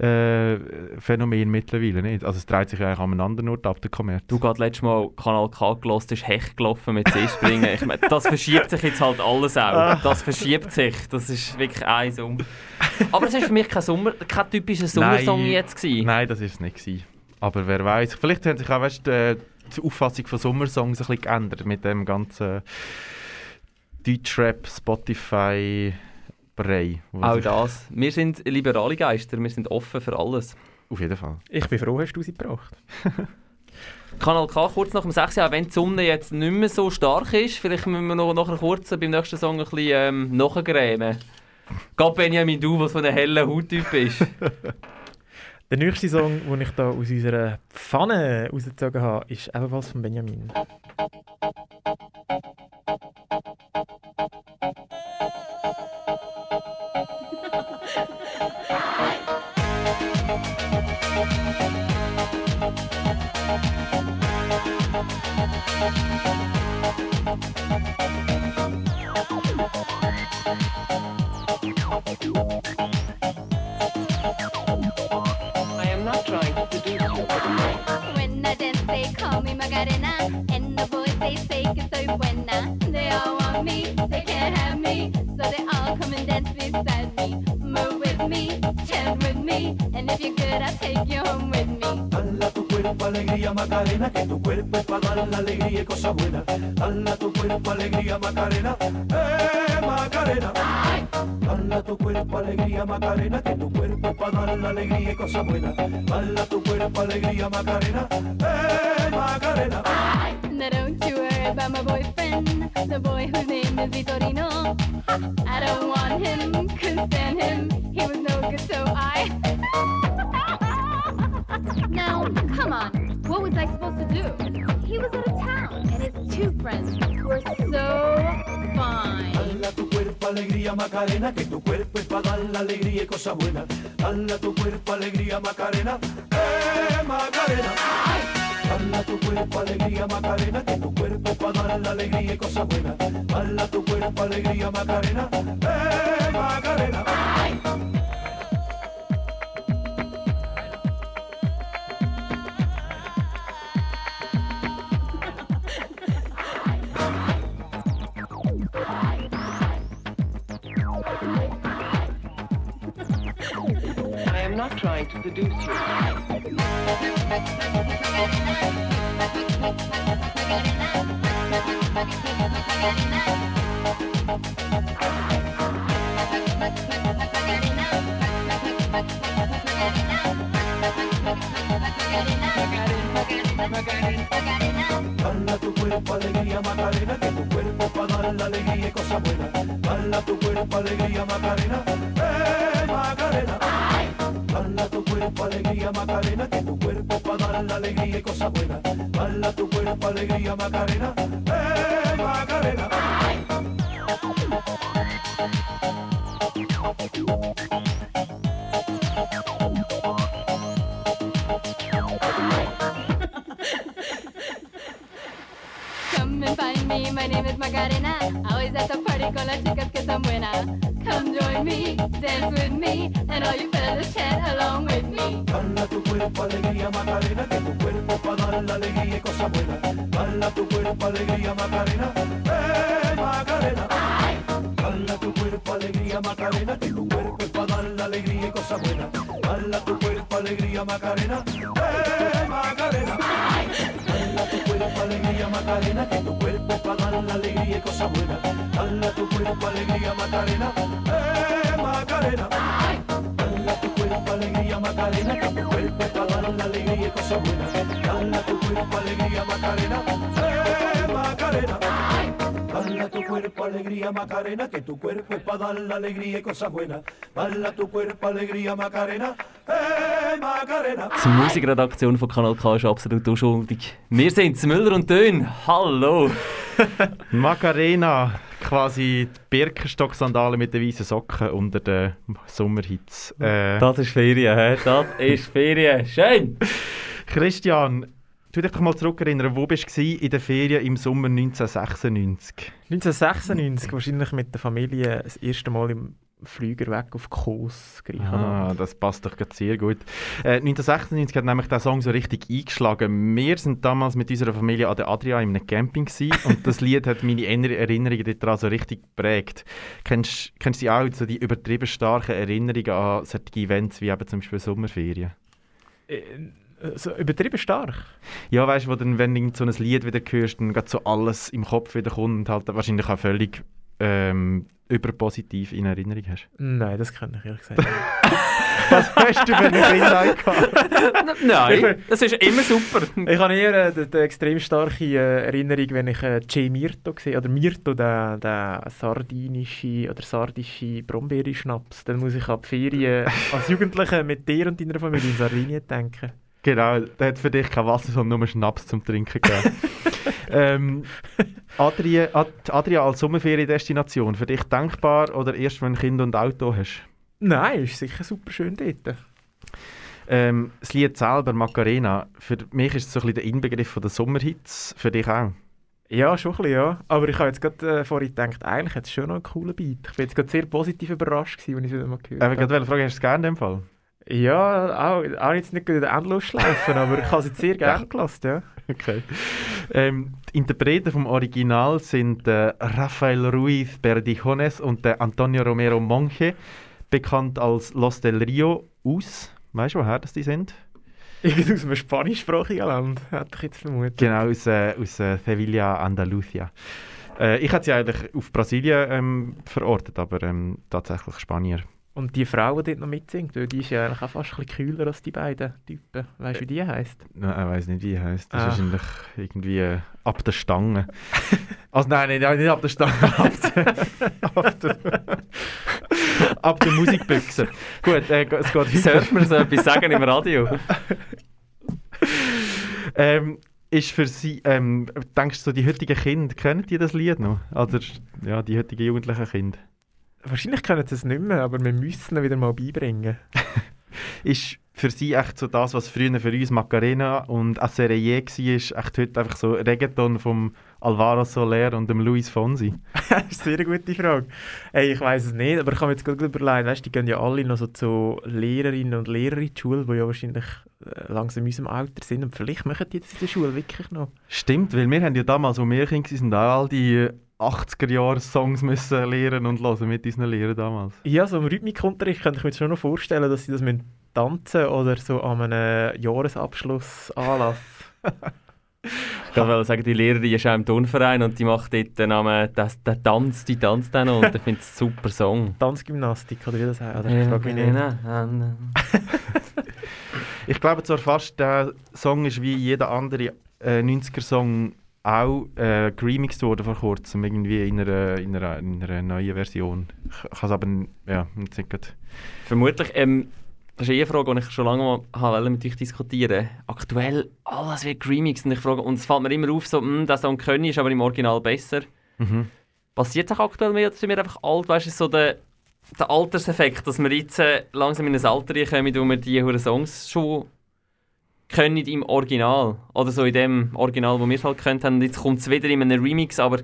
äh, Phänomen mittlerweile. Nicht? Also es dreht sich ja eigentlich einem anderen Ort ab, der Kommerz. Du gerade letztes Mal Kanal K gelost, ist Hecht gelaufen mit Seespringen. ich meine, das verschiebt sich jetzt halt alles auch. Das verschiebt sich. Das ist wirklich ein um. Aber es war für mich kein, Sommer, kein typischer Sommersong Nein. jetzt. Gewesen. Nein, das war es nicht. Gewesen. Aber wer weiß, vielleicht hat sich auch weißt, äh, die Auffassung von Sommersongs ein bisschen geändert mit dem ganzen Deutschrap, Spotify, Brei. Auch das. Wir sind liberale Geister, wir sind offen für alles. Auf jeden Fall. Ich bin froh, hast du sie gebracht. Kanal K, kurz nach dem 6 Jahr, wenn die Sonne jetzt nicht mehr so stark ist, vielleicht müssen wir noch nachher kurz beim nächsten Song ein bisschen ähm, nachgrämen. Gerade Benjamin, du, was von einer hellen Hauttyp ist. Der nächste Song, den ich da aus unserer Pfanne rausgezogen habe, ist ebenfalls von Benjamin. Me. And if you're good, I'll take you home with me. Dala tu cuerpo alegría Macarena, que tu cuerpo es para dar la alegría y cosas buenas. Dala tu cuerpo alegría Macarena, eh Macarena. Dala tu cuerpo alegría Macarena, que tu cuerpo es para dar la alegría y cosas buenas. Dala tu cuerpo alegría Macarena, eh Macarena. Now don't you worry about my boyfriend, the boy whose name is Vitorino. I don't want him, couldn't stand him, so I. now, come on, what was I supposed to do? He was out of town, and his two friends were so fine. Alegría Macarena, que tu cuerpo es para dar la alegría y cosas buenas. Dala tu cuerpo alegría Macarena, eh Macarena. Dala tu cuerpo alegría Macarena, que tu cuerpo para dar la alegría y cosas buenas. Dala tu cuerpo alegría Macarena, eh Macarena. I Dala tu cuerpo alegría Macarena, que tu cuerpo para dar la alegría y cosas buenas. Dala tu cuerpo alegría Macarena, eh Macarena. Cuerpo alegría Macarena, que tu cuerpo para dar la alegría y cosas buenas. Dala tu cuerpo alegría Macarena, eh Macarena. Come and find me, my name is Macarena. Always at the party con las chicas que son buenas. Come join me, dance with me, and all you fellas chat along with me. Dala tu cuerpo alegría Macarena, que tu cuerpo para dar la alegría y buenas. Dala tu cuerpo alegría Macarena, eh Macarena. Dala tu cuerpo alegría Macarena, que tu cuerpo es para dar la alegría y buenas. Dala tu cuerpo alegría Macarena, eh Macarena. Dala tu cuerpo alegría Macarena, que tu cuerpo para dar la alegría y cosas buenas. Dala tu cuerpo alegría Macarena, eh Macarena. Dala tu cuerpo alegría Macarena, que tu cuerpo para dar la alegría y cosas buenas. Dala tu cuerpo alegría Macarena, eh Macarena. Dala tu cuerpo alegría Macarena, que tu cuerpo es para dar la alegría y cosas buenas. Dala tu cuerpo alegría Macarena, eh Macarena. Die Musikredaktion von Kanal K ist absolut unschuldig. Wir sind Müller und Dön. Hallo! Macarena, quasi die Birkenstock-Sandalen mit den weißen Socken unter den Sommerhits. Äh, Das ist Ferien, hä? Das ist Ferien. Schön! Christian, tu dich doch mal zurückerinnern, wo bist du in den Ferien im Sommer 1996? 1996, wahrscheinlich mit der Familie, das erste Mal im Flüger weg auf Kos, Ah, Griechenland. das passt doch gerade sehr gut. Äh, 1996 hat nämlich der Song so richtig eingeschlagen. Wir sind damals mit unserer Familie an der Adria in einem Camping gewesen, und das Lied hat meine Erinner- Erinnerungen daran so richtig geprägt. Kennst, kennst du auch so die übertrieben starken Erinnerungen an solche Events wie eben zum Beispiel Sommerferien? Äh, so übertrieben stark. Ja, weißt du, wo dann, wenn du so ein Lied wieder hörst, dann geht so alles im Kopf wieder kommt und halt wahrscheinlich auch völlig ähm, überpositiv in Erinnerung hast. Nein, das kann ich ehrlich gesagt nicht. Was hast du für eine Kindheit gehabt? Nein, das ist immer super. Ich habe eher äh, die, die extrem starke äh, Erinnerung, wenn ich äh, J. Mirto gesehen oder Mirto, der, der sardinische oder sardische Brombeerschnaps. Dann muss ich die Ferien als Jugendlicher mit dir und deiner Familie in Sardinien denken. Genau, der hat für dich kein Wasser, sondern nur Schnaps zum Trinken gegeben. ähm, Adria, Ad, Adria als Sommerferiendestination, für dich denkbar oder erst, wenn du Kind und Auto hast? Nein, ist sicher super schön dort. Ähm, das Lied selber, Macarena, für mich ist es so ein bisschen der Inbegriff von der Sommerhits, für dich auch? Ja, schon ein bisschen, ja. Aber ich habe jetzt gerade äh, vorhin gedacht, eigentlich hat es schon noch einen coolen Beat. Ich bin jetzt gerade sehr positiv überrascht, gewesen, als ich es wieder mal gehört Aber gerade fragen, hast du es gerne in dem Fall? Ja, auch, auch jetzt nicht gerade endlos schleifen, aber ich habe jetzt sehr gerne gelassen, ja. Okay. Ähm, die Interpreten vom Original sind äh, Rafael Ruiz Berdijones und äh, Antonio Romero Monge, bekannt als Los del Rio aus. Weißt du, woher das die sind? Irgendwie aus einem spanischsprachigen Land, hätte ich jetzt vermutet. Genau, aus, äh, aus äh, Sevilla, Andalusia. Äh, ich hätte sie eigentlich auf Brasilien ähm, verortet, aber ähm, tatsächlich Spanier. Und die Frau, die dort noch mitsingt, weil die ist ja eigentlich auch fast ein bisschen kühler als die beiden Typen. Weißt du, wie die heisst? Nein, ich weiß nicht, wie er heißt. Das Ah. ist wahrscheinlich irgendwie äh, ab der Stange. also nein, nicht, nicht ab der Stange, ab der, ab der, ab der Musikbüchse. Gut, äh, es geht weiter. Darf man so etwas sagen im Radio? ähm, ist für sie, ähm, denkst du, so die heutigen Kinder, kennen die das Lied noch? Also, ja, die heutigen jugendlichen Kinder. Wahrscheinlich können sie es nicht mehr, aber wir müssen ihn wieder mal beibringen. Ist für sie echt so das, was früher für uns Macarena und Acereye war, echt heute einfach so Reggaeton vom Alvaro Soler und dem Luis Fonsi? das ist eine sehr gute Frage. Hey, ich weiß es nicht, aber ich kann mir jetzt gerade überlegen, weißt, die gehen ja alle noch so zu Lehrerinnen und Lehrern in die Schule, die ja wahrscheinlich äh, langsam in unserem Alter sind und vielleicht machen die jetzt in der Schule wirklich noch. Stimmt, weil wir haben ja damals, wo wir Kinder waren, auch all die 80er-Jahre-Songs müssen lernen und hören mit unseren Lehrern damals. Ja, so im Rhythmikunterricht könnte ich mir schon noch vorstellen, dass sie das müssen tanzen oder so an einem Jahresabschlussanlass. Ich wollte sagen, die Lehrerin ist auch im Turnverein und die macht dort den Namen, das, den Tanz, die tanzt dann noch und ich finde es ein super Song. Tanzgymnastik oder wie das heißt. Oder? Ich frage mich nicht. Ich glaube zwar fast, der Song ist wie jeder andere äh, 90er-Song auch äh, geremixed worden vor kurzem, irgendwie in einer, in einer, in einer neuen Version. Ich kann es aber ja, nicht sagen. Vermutlich, ähm, das ist eh eine Frage, die ich schon lange mal habe mit euch diskutieren Aktuell, alles wird remixed und ich frage, und es fällt mir immer auf, so, hm, der Song können ist aber im Original besser. Mhm. Passiert es auch aktuell mehr oder sind wir einfach alt? Weißt du, so der, der Alterseffekt, dass wir jetzt äh, langsam in ein Alter kommen, wo wir die huren Songs schon können im Original. Oder so in dem Original, wo wir es halt kennt haben. Und jetzt kommt es wieder in einem Remix, aber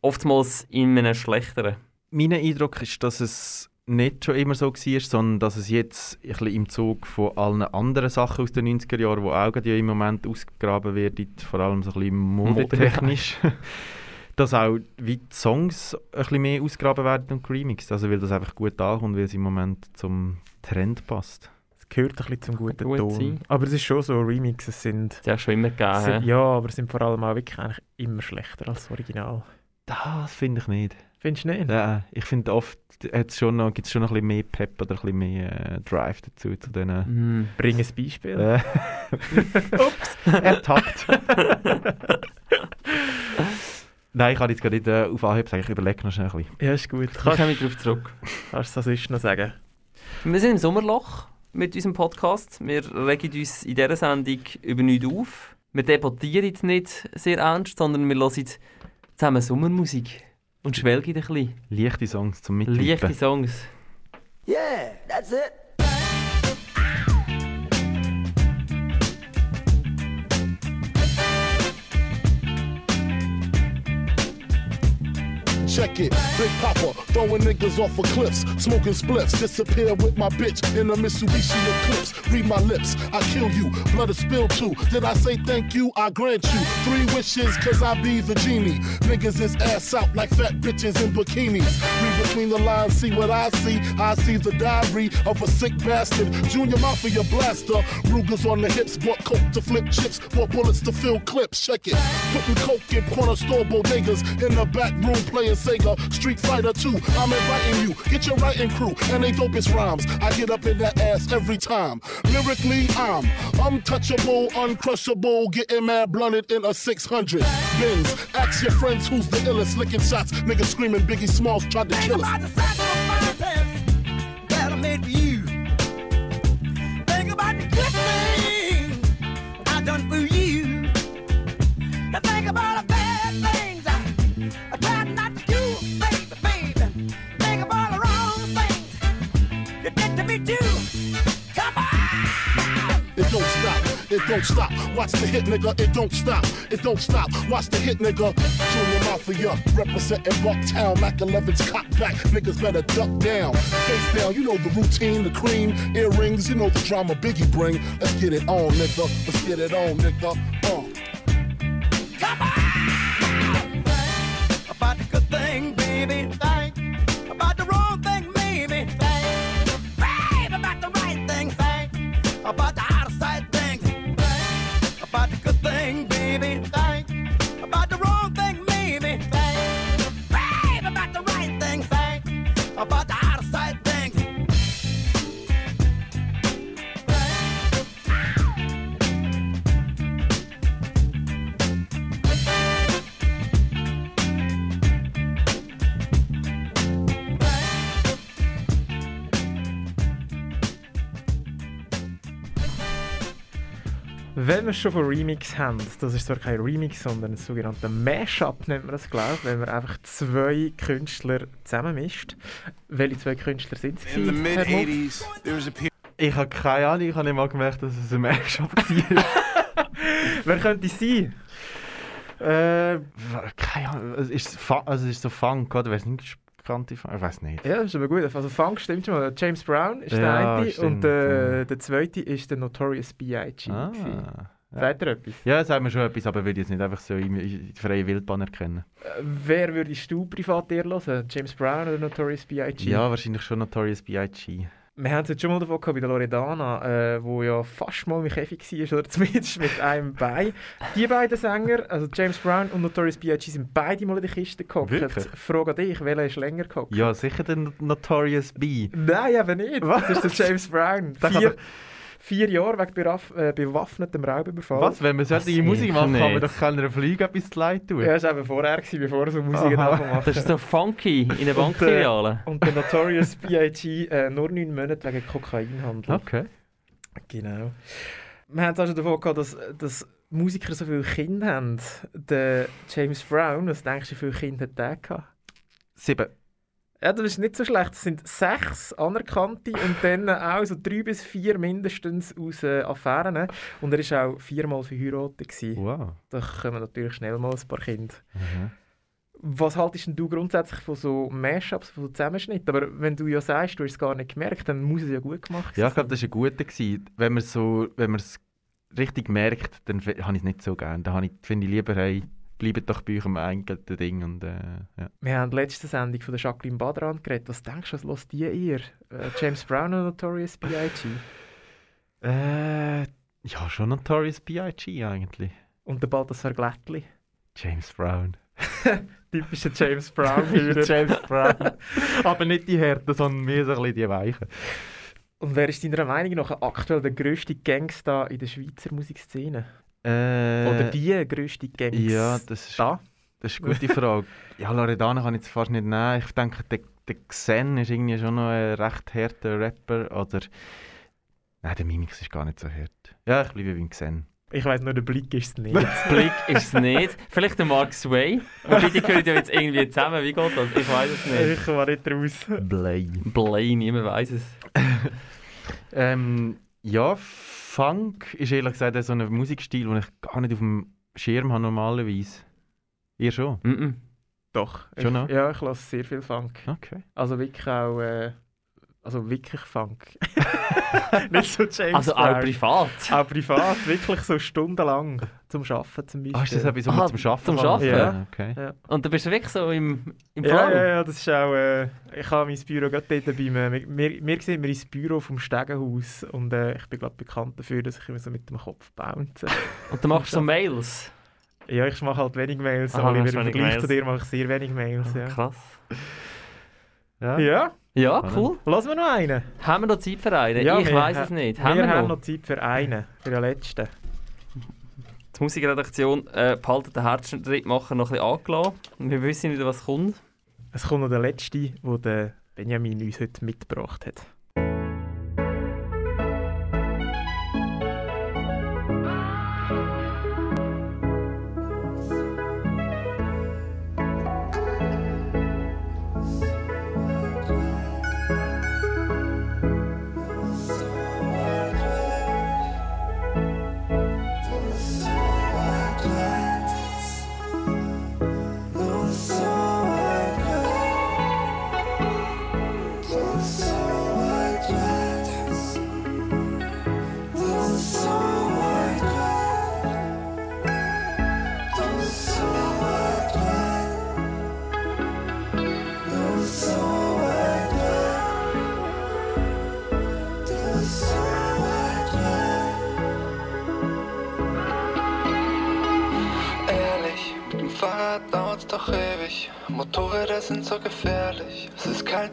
oftmals in einem schlechteren. Mein Eindruck ist, dass es nicht schon immer so war, sondern dass es jetzt ein bisschen im Zug von allen anderen Sachen aus den 90er Jahren, die auch gerade ja im Moment ausgegraben werden, vor allem so ein bisschen modetechnisch, dass auch wie die Songs ein bisschen mehr ausgegraben werden und geremixed. Also weil das einfach gut ankommt, weil es im Moment zum Trend passt. Gehört ein bisschen zum guten Gut Ton. sein. Aber es ist schon so, Remixes sind... Das hat schon immer gegeben. sind ja, aber sind vor allem auch wirklich eigentlich immer schlechter als das Original. Das finde ich nicht. Findest du nicht? Ja, ich finde oft hat's schon noch, gibt es schon noch ein bisschen mehr Pep oder ein bisschen mehr äh, Drive dazu zu diesen... Mhm. Bring ein Beispiel. Äh, Ups, ertappt. Nein, ich kann jetzt gerade nicht äh, auf Anhieb sagen, ich überlege noch schnell ein bisschen. Ja, ist gut. Ich komme darauf zurück. Kannst du das sonst noch sagen? Wir sind im Sommerloch mit unserem Podcast. Wir regen uns in dieser Sendung über nichts auf. Wir debattieren jetzt nicht sehr ernst, sondern wir hören zusammen Sommermusik und schwelgen ein bisschen. Leichte Songs zum Mittippen. Leichte Songs. Yeah, that's it. Check it. Big Papa, throwing niggas off of cliffs, smoking spliffs, disappear with my bitch in a Mitsubishi Eclipse. Read my lips, I kill you, blood is spilled too. Did I say thank you? I grant you three wishes, cause I be the genie. Niggas is ass out like fat bitches in bikinis. Read between the lines, see what I see. I see the diary of a sick bastard. Junior Mafia blaster, Rugers on the hips, bought coke to flip chips, bought bullets to fill clips. Check it. Putting coke in corner store bodegas in the back room playing Sega Street Fighter 2. I'm inviting you, get your writing crew and they dopest rhymes. I get up in that ass every time. Lyrically, I'm untouchable, uncrushable, getting mad blunted in a 600. Bins, ask your friends who's the illest, licking shots. Niggas screaming Biggie Smalls tried to kill us. It don't stop. Watch the hit, nigga, it don't stop, it don't stop. Watch the hit, nigga. Junior Mafia, representing Bucktown. Mac 11's cock back, niggas better duck down. Face down, you know the routine, the cream, earrings, you know the drama Biggie bring. Let's get it on, nigga. Let's get it on, nigga. Wir schon von Remix haben, das ist zwar kein Remix, sondern ein sogenannter Mashup nennt man das, glaube ich, wenn man einfach zwei Künstler zusammenmischt. Welche zwei Künstler sind es? In the gewesen, Herr Muff? mid-80s, there was a. Ich habe keine Ahnung, ich habe nicht mal gemerkt, dass es ein Mashup war. Wer könnte es sein? äh, keine Ahnung. Es ist, also es ist so Funk, oder? Wer ist nicht bekannte Funk? Ich weiß nicht. Ja, das ist aber gut. Also Funk stimmt schon mal. James Brown ist Ja, der eine stimmt, und äh, der zweite ist der Notorious B.I.G. Ah. Ja. Sagt ihr etwas? Ja, sagt mir schon etwas, aber würde jetzt nicht einfach so in, die freie Wildbahn erkennen. Äh, wer würdest du privat eher hören? James Brown oder Notorious B.I.G.? Ja, wahrscheinlich schon Notorious B.I.G. Wir haben es jetzt schon mal davon gehabt bei der Loredana, äh, wo ja fast mal mit Käfig war, oder zumindest mit einem Bein. Die beiden Sänger, also James Brown und Notorious B.I.G. sind beide mal in der Kiste gehockt. Wirklich? Frage an dich, welcher ist länger gehockt? Ja, sicher der No- Notorious B. Nein, eben nicht. Das ist der James Brown. Vier, vier Jahre wegen beraff, äh, bewaffnetem Raubüberfall. Was, wenn wir solche Musik machen, kann man doch keiner Flüge etwas zu leid tun. Ja, das war eben vorher, gewesen, bevor er so Musik hat. Das ist so funky in der Und, Bankfiliale. äh, Und der Notorious B.I.G. Äh, nur neun Monate wegen Kokainhandel. Okay. Genau. Wir haben es auch schon davon gehabt, dass, dass Musiker so viele Kinder haben. Der James Brown, was denkst du, wie viele Kinder hat der gehabt? Sieben. Ja, das ist nicht so schlecht. Es sind sechs anerkannte und dann auch so drei bis vier mindestens aus äh, Affären. Und er war auch viermal verheiratet. Gewesen. Wow. Da kommen natürlich schnell mal ein paar Kinder. Mhm. Was haltest denn du grundsätzlich von so Mashups, von so Zusammenschnitten? Aber wenn du ja sagst, du hast es gar nicht gemerkt, dann muss es ja gut gemacht Ja, sein. ich glaube, das war ein guter. Gewesen. Wenn man so, wenn man es richtig merkt, dann habe ich es nicht so gerne. Da habe ich- finde ich lieber, hey, bleibt doch bei eurem eigenen Ding. Und, äh, ja. Wir haben letzte Sendung von der Jacqueline Badran geredet. Was denkst du, was los die ihr? Äh, James Brown oder Notorious B.I.G.? Äh, ja, schon Notorious B.I.G. eigentlich. Und der Balthasar Glättli? James Brown. Typischer James Brown. James Brown. Aber nicht die Härten, sondern mehr so ein bisschen die Weichen. Und wer ist deiner Meinung nach aktuell der grösste Gangster in der Schweizer Musikszene? Äh, Oder die grösste Gangster? Ja, das ist, Da? das ist eine gute Frage. ja, Loredana kann ich jetzt fast nicht nehmen. Ich denke, der, der Xen ist irgendwie schon noch ein recht harter Rapper. Oder... Nein, der Mimix ist gar nicht so hart. Ja, ich bleibe beim Xen. Ich weiss nur, der Blick ist es nicht. Blick ist es nicht. Vielleicht der Mark Sway. Wobei die gehören ja jetzt irgendwie zusammen. Wie geht das? Ich weiß es nicht. ich war nicht raus. Blay. Blay, niemand weiß es. Ähm, ja, Funk ist ehrlich gesagt so ein Musikstil, den ich gar nicht auf dem Schirm habe normalerweise. Ihr schon? Mm -mm. Doch. Schon ich, noch? Ja, ich lasse sehr viel Funk. Okay. Also wirklich auch, äh, also wirklich Funk. Nicht so James Also auch Brown. privat? Auch privat, wirklich so stundenlang zum Arbeiten zum Beispiel. Ah, ist das etwas, was man Aha, zum Arbeiten zum? Arbeiten? Ja. Okay. ja. Und dann bist du wirklich so im, im Ja, Flow? ja, ja, das ist auch. Äh, ich habe mein Büro gerade dort beim. Äh, wir, wir sehen wir ins Büro vom Stegenhaus und äh, ich bin glaube bekannt dafür, dass ich immer so mit dem Kopf bounce. Und dann machst du so Mails? Ja, ich mache halt wenig Mails. Aha, Oliver, machst im wenig Vergleich Mails. zu dir mache ich sehr wenig Mails. Ja. Krass. Ja. Ja? Ja, cool. Lassen wir noch einen. Haben wir noch Zeit für einen? Ja, ich wir weiß es nicht. Wir Haben wir, haben noch? noch Zeit für einen, für den letzten. Die Musikredaktion äh, behalten den Herzschrittmacher noch ein bisschen angelassen. Wir wissen nicht, was kommt. Es kommt noch der letzte, den der Benjamin uns heute mitgebracht hat.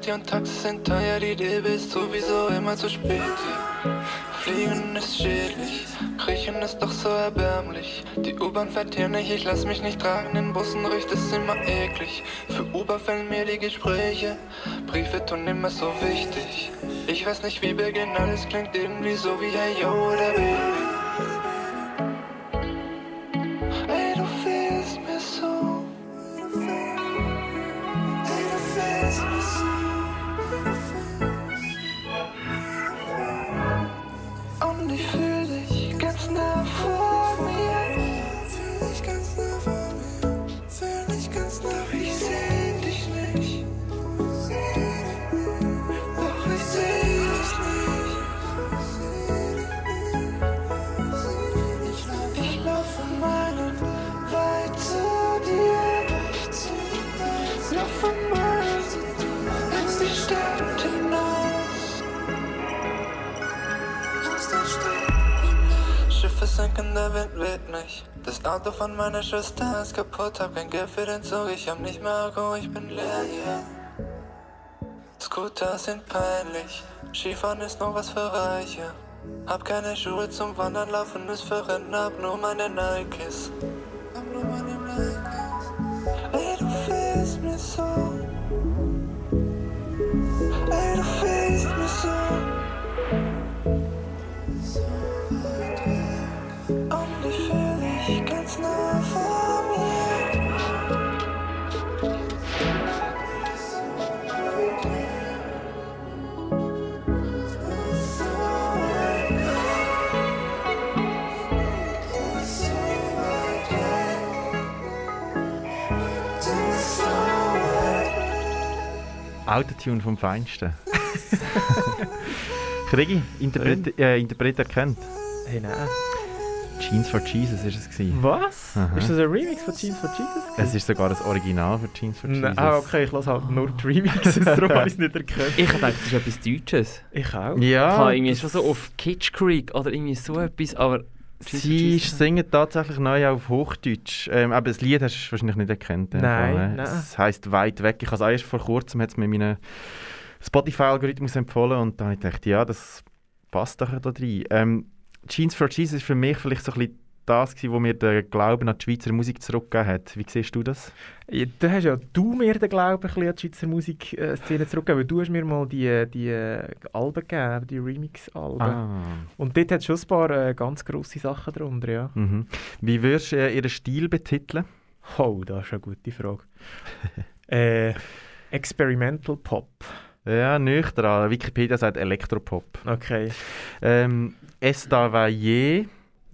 Hier und Taxis sind teuer. Die Liebe ist sowieso immer zu spät. Fliegen ist schädlich, Kriechen ist doch so erbärmlich. Die U-Bahn fährt hier nicht, ich lass mich nicht tragen. In Bussen riecht es immer eklig. Für Uber fällen mir die Gespräche. Briefe tun immer so wichtig. Ich weiß nicht, wie beginnen, alles klingt irgendwie so wie Hey Yo oder Baby. Stadt Schiffe sinken, der Wind weht nicht. Das Auto von meiner Schwester ist kaputt, hab kein Geld für den Zug, ich hab nicht mehr Akku, ich bin leer hier. Scooter sind peinlich, Skifahren ist noch was für Reiche. Hab keine Schuhe zum Wandern, laufen ist für Rentner, hab nur meine Nikes. Hab nur meine Nikes. Ey, du fehlst mir so. Ey, du fehlst mir so. Autotune vom Feinsten. Krigi, Interpret, äh, Interpret erkennt. Hey, nein. Jeans for Jesus ist es gewesen. Was? Aha. Ist das ein Remix von Jeans for Jesus? Es ist sogar das Original für Jeans for Jesus. Nein, ah, okay, ich lasse halt nur die Remixes, darum habe ich es nicht erkannt. Ich dachte, das ist etwas Deutsches. Ich auch. Ja, Ich habe irgendwie schon so auf Kitsch Creek oder irgendwie so etwas, aber... Sie singen tatsächlich neu auf Hochdeutsch. Ähm, aber das Lied hast du wahrscheinlich nicht erkannt. Nein, Fall, ne? nein. Es heisst «Weit weg». Ich habe es erst vor kurzem hat's mir meinen Spotify-Algorithmus empfohlen und da habe ich gedacht, ja, das passt doch da rein. Ähm, «Jeans for Jesus» ist für mich vielleicht so ein bisschen das, gewesen, wo mir den Glauben an die Schweizer Musik zurückgegeben hat. Wie siehst du das? Ja, da hast ja du mir den Glauben an die Schweizer Musikszene zurückgegeben, weil du hast mir mal die, die äh, Alben gegeben, die Remix-Alben. Ah. Und dort hat schon ein paar äh, ganz grosse Sachen drunter, ja. Mhm. Wie würdest du äh, ihren Stil betiteln? Oh, das ist eine gute Frage. äh, Experimental Pop. Ja, nüchtern. Wikipedia sagt Elektropop. Okay. Ähm, Es da war je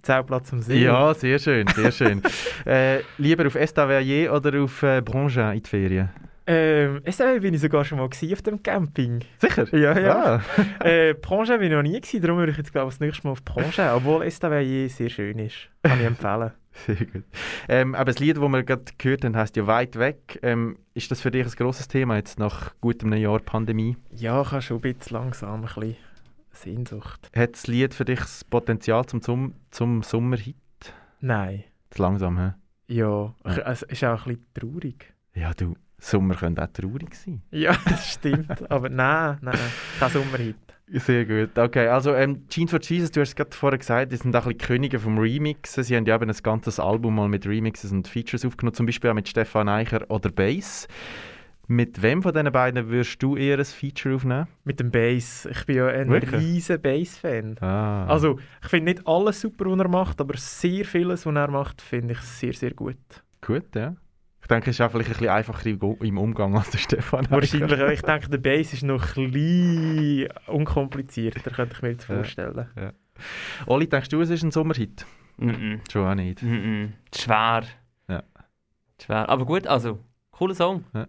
Zeltplatz am See. Ja, sehr schön, sehr schön. äh, lieber auf Estavayer oder auf äh, Brangin in die Ferien? Ähm, SW bin ich sogar schon mal auf dem Camping. Sicher? Ja, ja. Ah. äh, Prangin bin ich noch nie gewesen, darum würde ich jetzt glaube ich das nächste Mal auf Prangin, obwohl Estavayer sehr schön ist. Kann ich empfehlen. Sehr gut. Ähm, aber das Lied, das wir gerade gehört haben, heisst ja «Weit weg». Ähm, ist das für dich ein grosses Thema jetzt nach gut einem Jahr Pandemie? Ja, habe schon ein bisschen langsam ein bisschen Sehnsucht. Hat das Lied für dich das Potenzial zum, zum, zum Sommerhit? Nein. Zu langsam, hä? Ja, Ja. es ist auch ein bisschen traurig. Ja, du, Sommer könnte auch traurig sein. Ja, das stimmt. aber nein, nein, kein Sommerhit. Sehr gut. Okay, also ähm, Jeans for Jesus, du hast es gerade vorher gesagt, die sind auch ein bisschen Könige vom Remixen. Sie haben ja eben ein ganzes Album mal mit Remixes und Features aufgenommen, zum Beispiel auch mit Stefan Eicher oder Bass. Mit wem von diesen beiden würdest du eher ein Feature aufnehmen? Mit dem Bass. Ich bin ja ein Wirklich? riesen Bass-Fan. Ah. Also, ich finde nicht alles super, was er macht, aber sehr vieles, was er macht, finde ich sehr, sehr gut. Gut, ja. Ich denke, es ist auch vielleicht ein bisschen einfacher im Umgang als der Stefan. Wahrscheinlich, ja. ich denke, der Bass ist noch ein bisschen unkomplizierter, könnte ich mir jetzt Ja. vorstellen. Ja. Oli, denkst du, es ist ein Sommerhit? Mhm. Schon auch nicht. Mhm. Schwer. Ja. Schwer. Aber gut, also, cooler Song. Ja.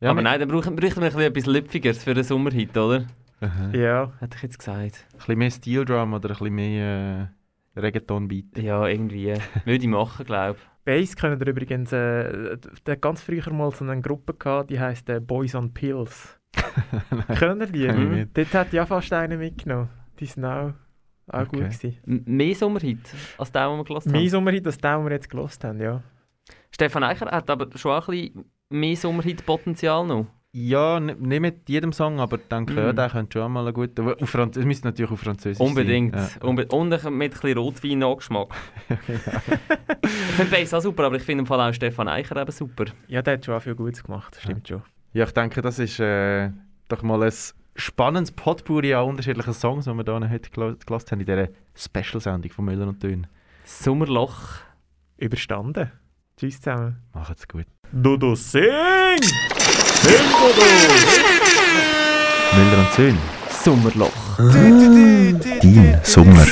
Ja, Aber nein, dann bräuchten wir ein bisschen etwas Lüpfigeres für einen Sommerhit, oder? Aha. Ja. Hätte ich jetzt gesagt. Ein bisschen mehr Steel Drum oder ein bisschen mehr äh, Reggaeton-Beat. Ja, irgendwie. Würde ich machen, glaube Bass können ihr übrigens, äh, der hat ganz früher mal so eine Gruppe gehabt, die heisst äh, Boys on Pills. Können ihr die? Ich Mhm. Dort hat ja fast einer mitgenommen. Die sind auch, auch gut gewesen. M- Mehr Sommerhit als der, den wir gelassen Mehr haben. Sommerhit als den, den wir jetzt gelost haben, ja. Stefan Eicher hat aber schon ein bisschen mehr Sommerhit-Potenzial noch. Ja, nicht mit jedem Song, aber ich denke, ja, Mhm. der könnte schon mal ein guter... aber Auf Franz es müsste natürlich auf Französisch Unbedingt. sein. Ja. Unbe und mit ein bisschen Rotwein-Nachgeschmack. ich finde Bass auch super, aber ich finde im Fall auch Stefan Eicher eben super. Ja, der hat schon auch viel Gutes gemacht, das stimmt schon. Ja, ich denke, das ist äh, doch mal ein spannendes Potpourri an unterschiedlichen Songs, die wir hier heute gel gelassen haben in dieser Special-Sendung von Müller und Dön. Sommerloch. Überstanden. Tschüss zusammen. Macht's gut. Dodo sing! Sing, Müller und Söhn. Sommerloch. Dein Sommer.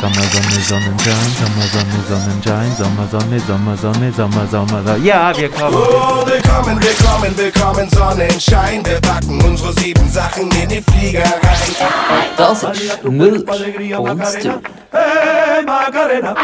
Sommer, Sonne, Sonnenschein, Sommer, Sonne, Sonnenschein, Sommer, Sonne, Sommer, Sonne, Sommer, Sommer, Sonne. Ja, wir kommen. Oh, willkommen, willkommen, willkommen, Sonnenschein. Wir packen unsere sieben Sachen in die Flieger rein. Das ist Müll und. Hey, Macarena.